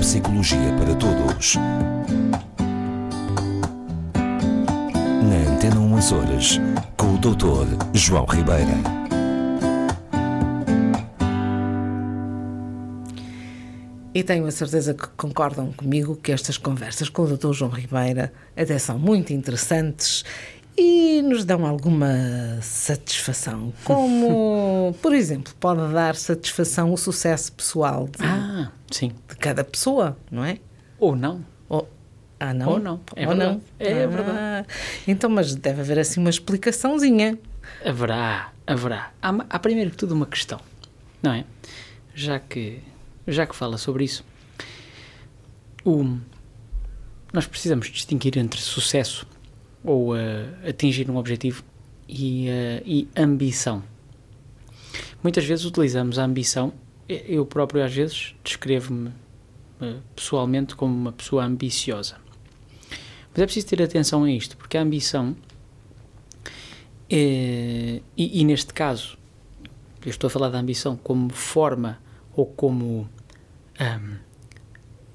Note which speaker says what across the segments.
Speaker 1: psicologia para todos. Na Antena 1 Açores, com o Dr. João Ribeira.
Speaker 2: E tenho a certeza que concordam comigo que estas conversas com o Dr. João Ribeira até são muito interessantes e nos dão alguma satisfação. Como, por exemplo, pode dar satisfação o sucesso pessoal de,
Speaker 3: Ah, sim.
Speaker 2: de cada pessoa, não é?
Speaker 3: Ou não.
Speaker 2: Ou, ah, não?
Speaker 3: Ou não, é
Speaker 2: Ou
Speaker 3: verdade.
Speaker 2: não?
Speaker 3: É
Speaker 2: Ah,
Speaker 3: verdade.
Speaker 2: Então, mas deve haver assim uma explicaçãozinha.
Speaker 3: Haverá, haverá. Há, há primeiro que tudo uma questão, não é? Já que, já que fala sobre isso, o, nós precisamos distinguir entre sucesso ou eh, atingir um objetivo e, eh, e ambição. Muitas vezes utilizamos a ambição, eu próprio às vezes descrevo-me eh, pessoalmente como uma pessoa ambiciosa. Mas é preciso ter atenção a isto, porque a ambição eh, e, e neste caso, eu estou a falar da ambição como forma ou como ahm,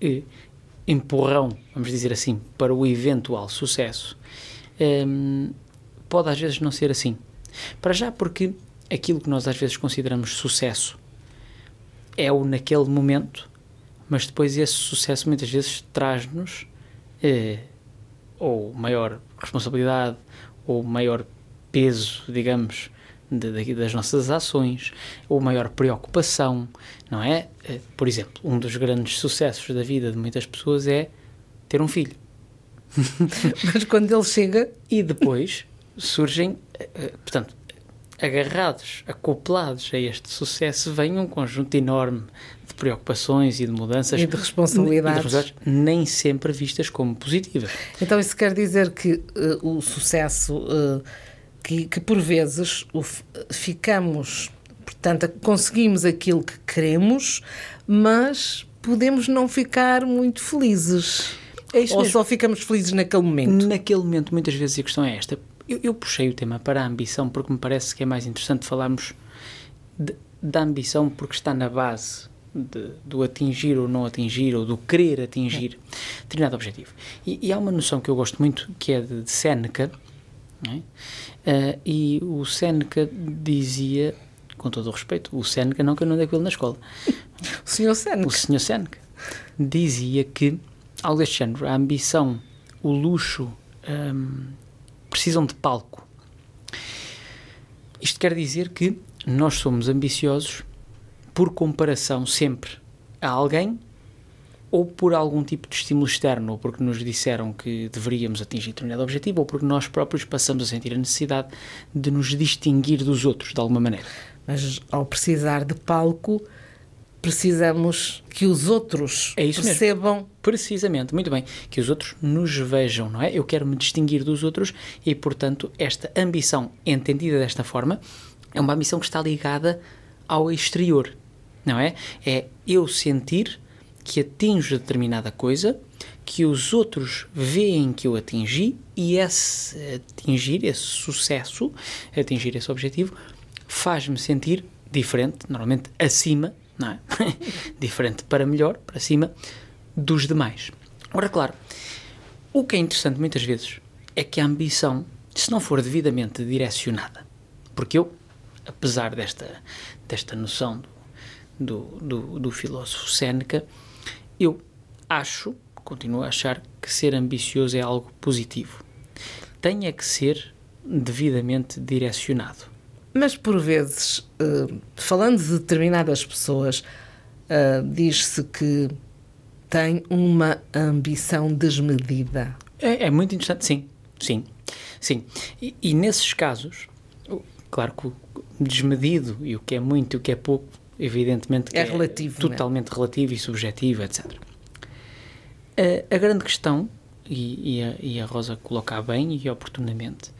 Speaker 3: eh, empurrão, vamos dizer assim, para o eventual sucesso, pode às vezes não ser assim. Para já, porque aquilo que nós às vezes consideramos sucesso é o naquele momento, mas depois esse sucesso muitas vezes traz-nos eh, ou maior responsabilidade ou maior peso, digamos, de- de- das nossas ações, ou maior preocupação, não é? Eh, Por exemplo, um dos grandes sucessos da vida de muitas pessoas é ter um filho.
Speaker 2: Mas quando ele chega,
Speaker 3: E depois surgem, eh, eh, portanto, agarrados, acoplados a este sucesso, vem um conjunto enorme de preocupações e de mudanças.
Speaker 2: E de responsabilidades.
Speaker 3: e de responsabilidades, nem sempre vistas como positivas.
Speaker 2: Então isso quer dizer que eh, o sucesso, eh, que, que por vezes o ficamos, portanto, conseguimos aquilo que queremos, mas podemos não ficar muito felizes.
Speaker 3: É
Speaker 2: Ou
Speaker 3: mesmo.
Speaker 2: só ficamos felizes naquele momento.
Speaker 3: Naquele momento, muitas vezes a questão é esta. Eu, eu puxei o tema para a ambição porque me parece que é mais interessante falarmos de- da ambição porque está na base de- do atingir ou não atingir ou do querer atingir determinado objetivo. E, e há uma noção que eu gosto muito que é de, de Séneca, não é? Ah, e o Séneca dizia, com todo o respeito, o Séneca não que eu não andei com ele na escola,
Speaker 2: O senhor Seneca.
Speaker 3: o Sr. Seneca dizia que, algo deste género, a ambição, o luxo, hum, precisam de palco. Isto quer dizer que nós somos ambiciosos por comparação sempre a alguém ou por algum tipo de estímulo externo, ou porque nos disseram que deveríamos atingir determinado objetivo, ou porque nós próprios passamos a sentir a necessidade de nos distinguir dos outros de alguma maneira.
Speaker 2: Mas ao precisar de palco, precisamos que os outros
Speaker 3: É isso mesmo.
Speaker 2: percebam.
Speaker 3: Precisamente, muito bem. Que os outros nos vejam, não é? Eu quero me distinguir dos outros e, portanto, esta ambição, entendida desta forma, é uma ambição que está ligada ao exterior, não é? É eu sentir que atinjo determinada coisa, que os outros veem que eu atingi e esse atingir, esse sucesso, atingir esse objetivo, faz-me sentir diferente, normalmente acima, não é? diferente para melhor, para cima dos demais. Ora, claro, o que é interessante muitas vezes é que a ambição, se não for devidamente direcionada, porque eu, apesar desta, desta noção do, do, do, do filósofo Séneca, eu acho, continuo a achar, que ser ambicioso é algo positivo. É que ser devidamente direcionado.
Speaker 2: Mas por vezes, eh, falando de determinadas pessoas, eh, diz-se que têm uma ambição desmedida.
Speaker 3: É, é muito interessante, sim, sim, sim. E, e nesses casos, claro que o desmedido e o que é muito e o que é pouco, evidentemente que
Speaker 2: É relativo, é?
Speaker 3: totalmente relativo e subjetivo, etc. A, a grande questão, e, e a, e a Rosa coloca bem e oportunamente,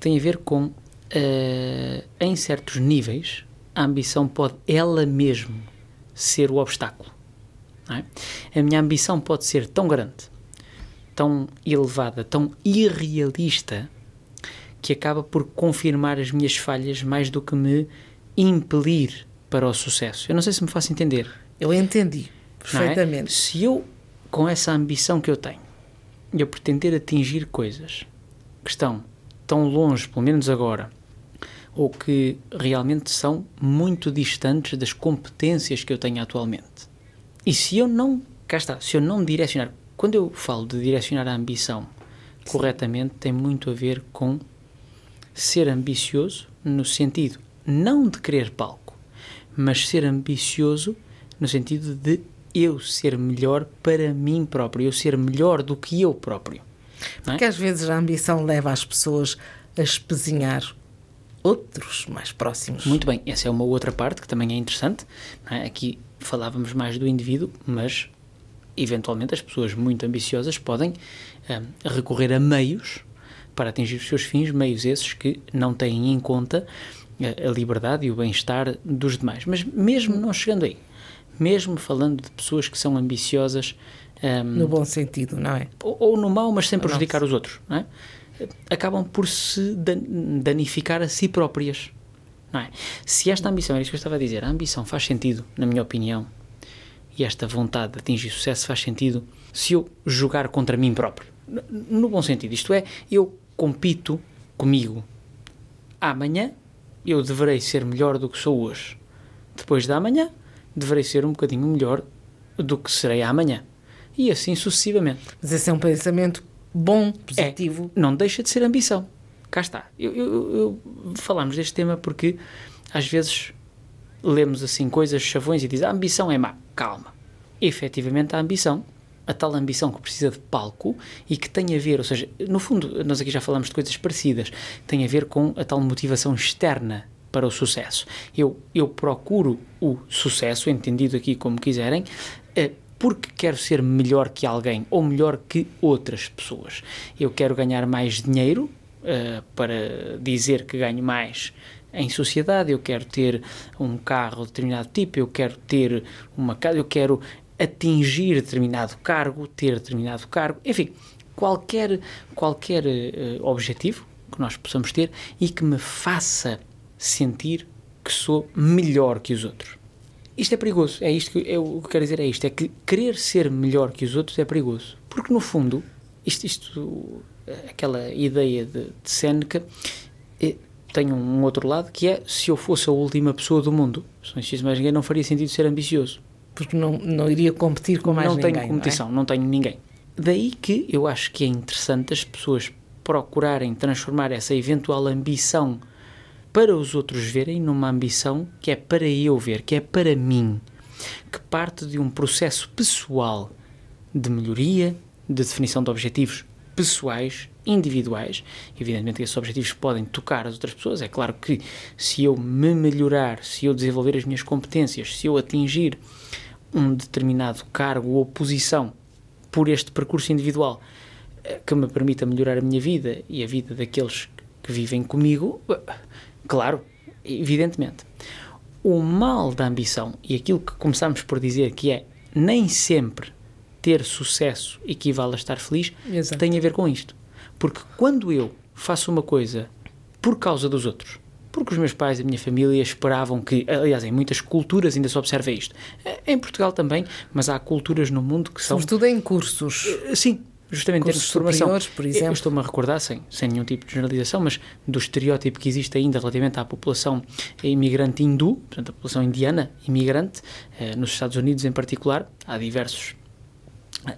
Speaker 3: tem a ver com, eh, em certos níveis, a ambição pode ela mesmo ser o obstáculo. é? A minha ambição pode ser tão grande, tão elevada, tão irrealista, que acaba por confirmar as minhas falhas mais do que me impelir para o sucesso. Eu não sei se me faço entender.
Speaker 2: Eu entendi.
Speaker 3: é?
Speaker 2: Perfeitamente.
Speaker 3: Se eu, com essa ambição que eu tenho, eu pretender atingir coisas que estão tão longe, pelo menos agora, ou que realmente são muito distantes das competências que eu tenho atualmente. E se eu não, cá está, se eu não direcionar, quando eu falo de direcionar a ambição corretamente, tem muito a ver com ser ambicioso no sentido não de querer palco, mas ser ambicioso no sentido de eu ser melhor para mim próprio, eu ser melhor do que eu próprio. é?
Speaker 2: Porque às vezes a ambição leva as pessoas a espezinhar outros mais próximos.
Speaker 3: Muito bem, essa é uma outra parte que também é interessante. é? Aqui falávamos mais do indivíduo, mas eventualmente as pessoas muito ambiciosas podem ah, recorrer a meios para atingir os seus fins, meios esses que não têm em conta ah, a liberdade e o bem-estar dos demais. Mas mesmo não chegando aí, mesmo falando de pessoas que são ambiciosas ah,
Speaker 2: No bom sentido, não é?
Speaker 3: ou, ou no mau, mas sem prejudicar os outros, não é? Acabam por se dan- danificar a si próprias. Não é? Se esta ambição, era isso que eu estava a dizer, a ambição faz sentido, na minha opinião, e esta vontade de atingir sucesso faz sentido se eu jogar contra mim próprio. No bom sentido, isto é, eu compito comigo. Amanhã eu deverei ser melhor do que sou hoje. Depois da amanhã, deverei ser um bocadinho melhor do que serei amanhã. E assim sucessivamente.
Speaker 2: Mas esse é um pensamento bom, positivo.
Speaker 3: É, não deixa de ser ambição. Cá está. Eu, eu, eu- falamos deste tema porque às vezes lemos assim coisas chavões e diz a ambição é má. Calma. Efetivamente a ambição, a tal ambição que precisa de palco e que tem a ver, ou seja, no fundo, nós aqui já falamos de coisas parecidas, tem a ver com a tal motivação externa para o sucesso. Eu, eu procuro o sucesso, entendido aqui como quiserem, eh, porque quero ser melhor que alguém ou melhor que outras pessoas. Eu quero ganhar mais dinheiro eh, para dizer que ganho mais em sociedade, eu quero ter um carro de determinado tipo, eu quero ter uma casa, eu quero atingir determinado cargo, ter determinado cargo, enfim, qualquer, qualquer eh, objetivo que nós possamos ter e que me faça sentir que sou melhor que os outros. Isto é perigoso, é isto que eu, o que eu quero dizer é isto, é que querer ser melhor que os outros é perigoso, porque no fundo, isto, isto aquela ideia de, de Seneca eh, tem um outro lado que é se eu fosse a última pessoa do mundo, se não existisse mais ninguém, não faria sentido ser ambicioso.
Speaker 2: Porque não, não iria competir com mais
Speaker 3: não
Speaker 2: ninguém.
Speaker 3: tenho competição, não, tenho ninguém. Daí que eu acho que é interessante as pessoas procurarem transformar essa eventual ambição para os outros verem numa ambição que é para eu ver, que é para mim, que parte de um processo pessoal de melhoria, de definição de objetivos pessoais, individuais. Evidentemente que esses objetivos podem tocar as outras pessoas. É claro que se eu me melhorar, se eu desenvolver as minhas competências, se eu atingir um determinado cargo ou posição por este percurso individual eh, que me permita melhorar a minha vida e a vida daqueles que vivem comigo, claro, evidentemente. O mal da ambição e aquilo que começámos por dizer que é nem sempre ter sucesso equivale a estar feliz,
Speaker 2: Exato.
Speaker 3: tem a ver com isto. Porque quando eu faço uma coisa por causa dos outros, porque os meus pais e a minha família esperavam que, aliás, em muitas culturas ainda se observa isto, Eh, em Portugal também, mas há culturas no mundo que são
Speaker 2: Sobretudo em cursos.
Speaker 3: Uh, Sim, justamente termos de formação.
Speaker 2: por exemplo.
Speaker 3: Eu estou-me a recordar, sem, sem nenhum tipo de generalização, mas do estereótipo que existe ainda relativamente à população imigrante hindu, portanto, a população indiana imigrante, eh, nos Estados Unidos em particular, há diversos.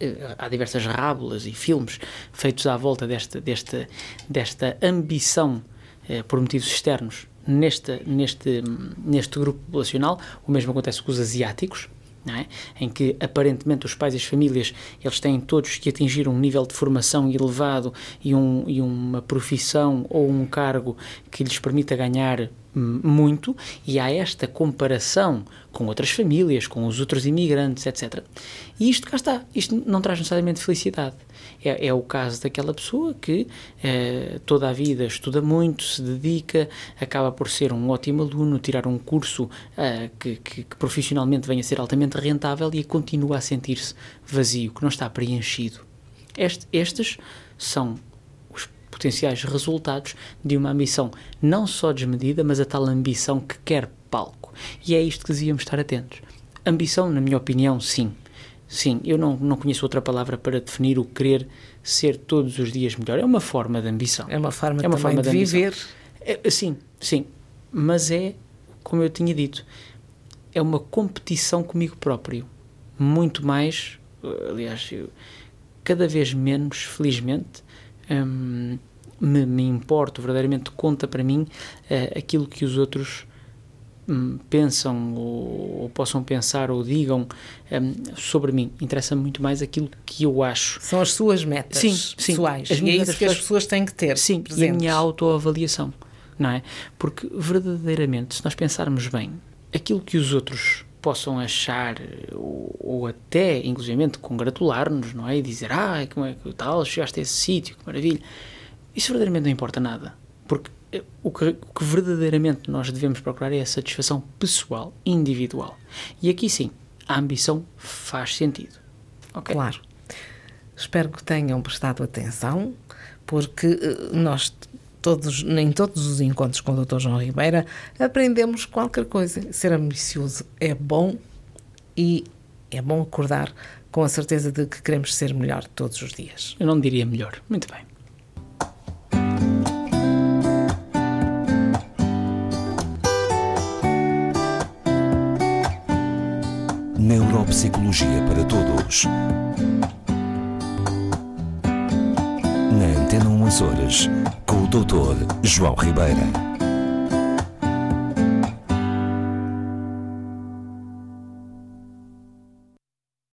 Speaker 3: eh, Há diversas rábulas e filmes feitos à volta desta, desta, desta ambição eh, por motivos externos neste, neste, neste grupo populacional. O mesmo acontece com os asiáticos, é? em que aparentemente os pais e as famílias eles têm todos que atingir um nível de formação elevado e, um, e uma profissão ou um cargo que lhes permita ganhar muito e há esta comparação com outras famílias, com os outros imigrantes, etc. E isto cá está, isto não traz necessariamente felicidade. É, é o caso daquela pessoa que eh, toda a vida estuda muito, se dedica, acaba por ser um ótimo aluno, tirar um curso ah, que, que- que profissionalmente venha a ser altamente rentável e continua a sentir-se vazio, que não está preenchido. Este- estes são potenciais resultados de uma ambição não só desmedida, mas a tal ambição que quer palco. E é isto que devíamos estar atentos. ambição, na minha opinião, sim. Sim, eu não, não conheço outra palavra para definir o querer ser todos os dias melhor. É uma forma de ambição.
Speaker 2: É uma forma, é uma forma de, de viver.
Speaker 3: É, sim, sim. Mas é, como eu tinha dito, é uma competição comigo próprio. Muito mais, aliás, eu, cada vez menos, felizmente, hum, me, me, importo, verdadeiramente conta para mim uh, aquilo que os outros hum, pensam ou, ou, possam pensar ou digam sobre mim. Interessa muito mais aquilo que eu acho.
Speaker 2: São as suas metas sim, sim. pessoais. As e é isso que as pessoas têm que ter.
Speaker 3: Sim, presentes. e a minha autoavaliação. Não é? Porque verdadeiramente, se nós pensarmos bem, aquilo que os outros possam achar ou, ou até, inclusive, congratular-nos, não é? E dizer, ah, como é que tal, chegaste a esse sítio, que maravilha. Isso verdadeiramente não importa nada. Porque eh, o que, o que, verdadeiramente nós devemos procurar é a satisfação pessoal, individual. E aqui sim, a ambição faz sentido. Okay?
Speaker 2: Claro. Espero que tenham prestado atenção, porque eh, nós todos, em todos os encontros com o Dr. João Ribeira, aprendemos qualquer coisa. Ser ambicioso é bom e é bom acordar com a certeza de que queremos ser melhor todos os dias.
Speaker 3: Eu não diria melhor. Muito bem.
Speaker 1: Neuropsicologia para Todos. Na Antena 1 Horas, com o Dr. João Ribeira.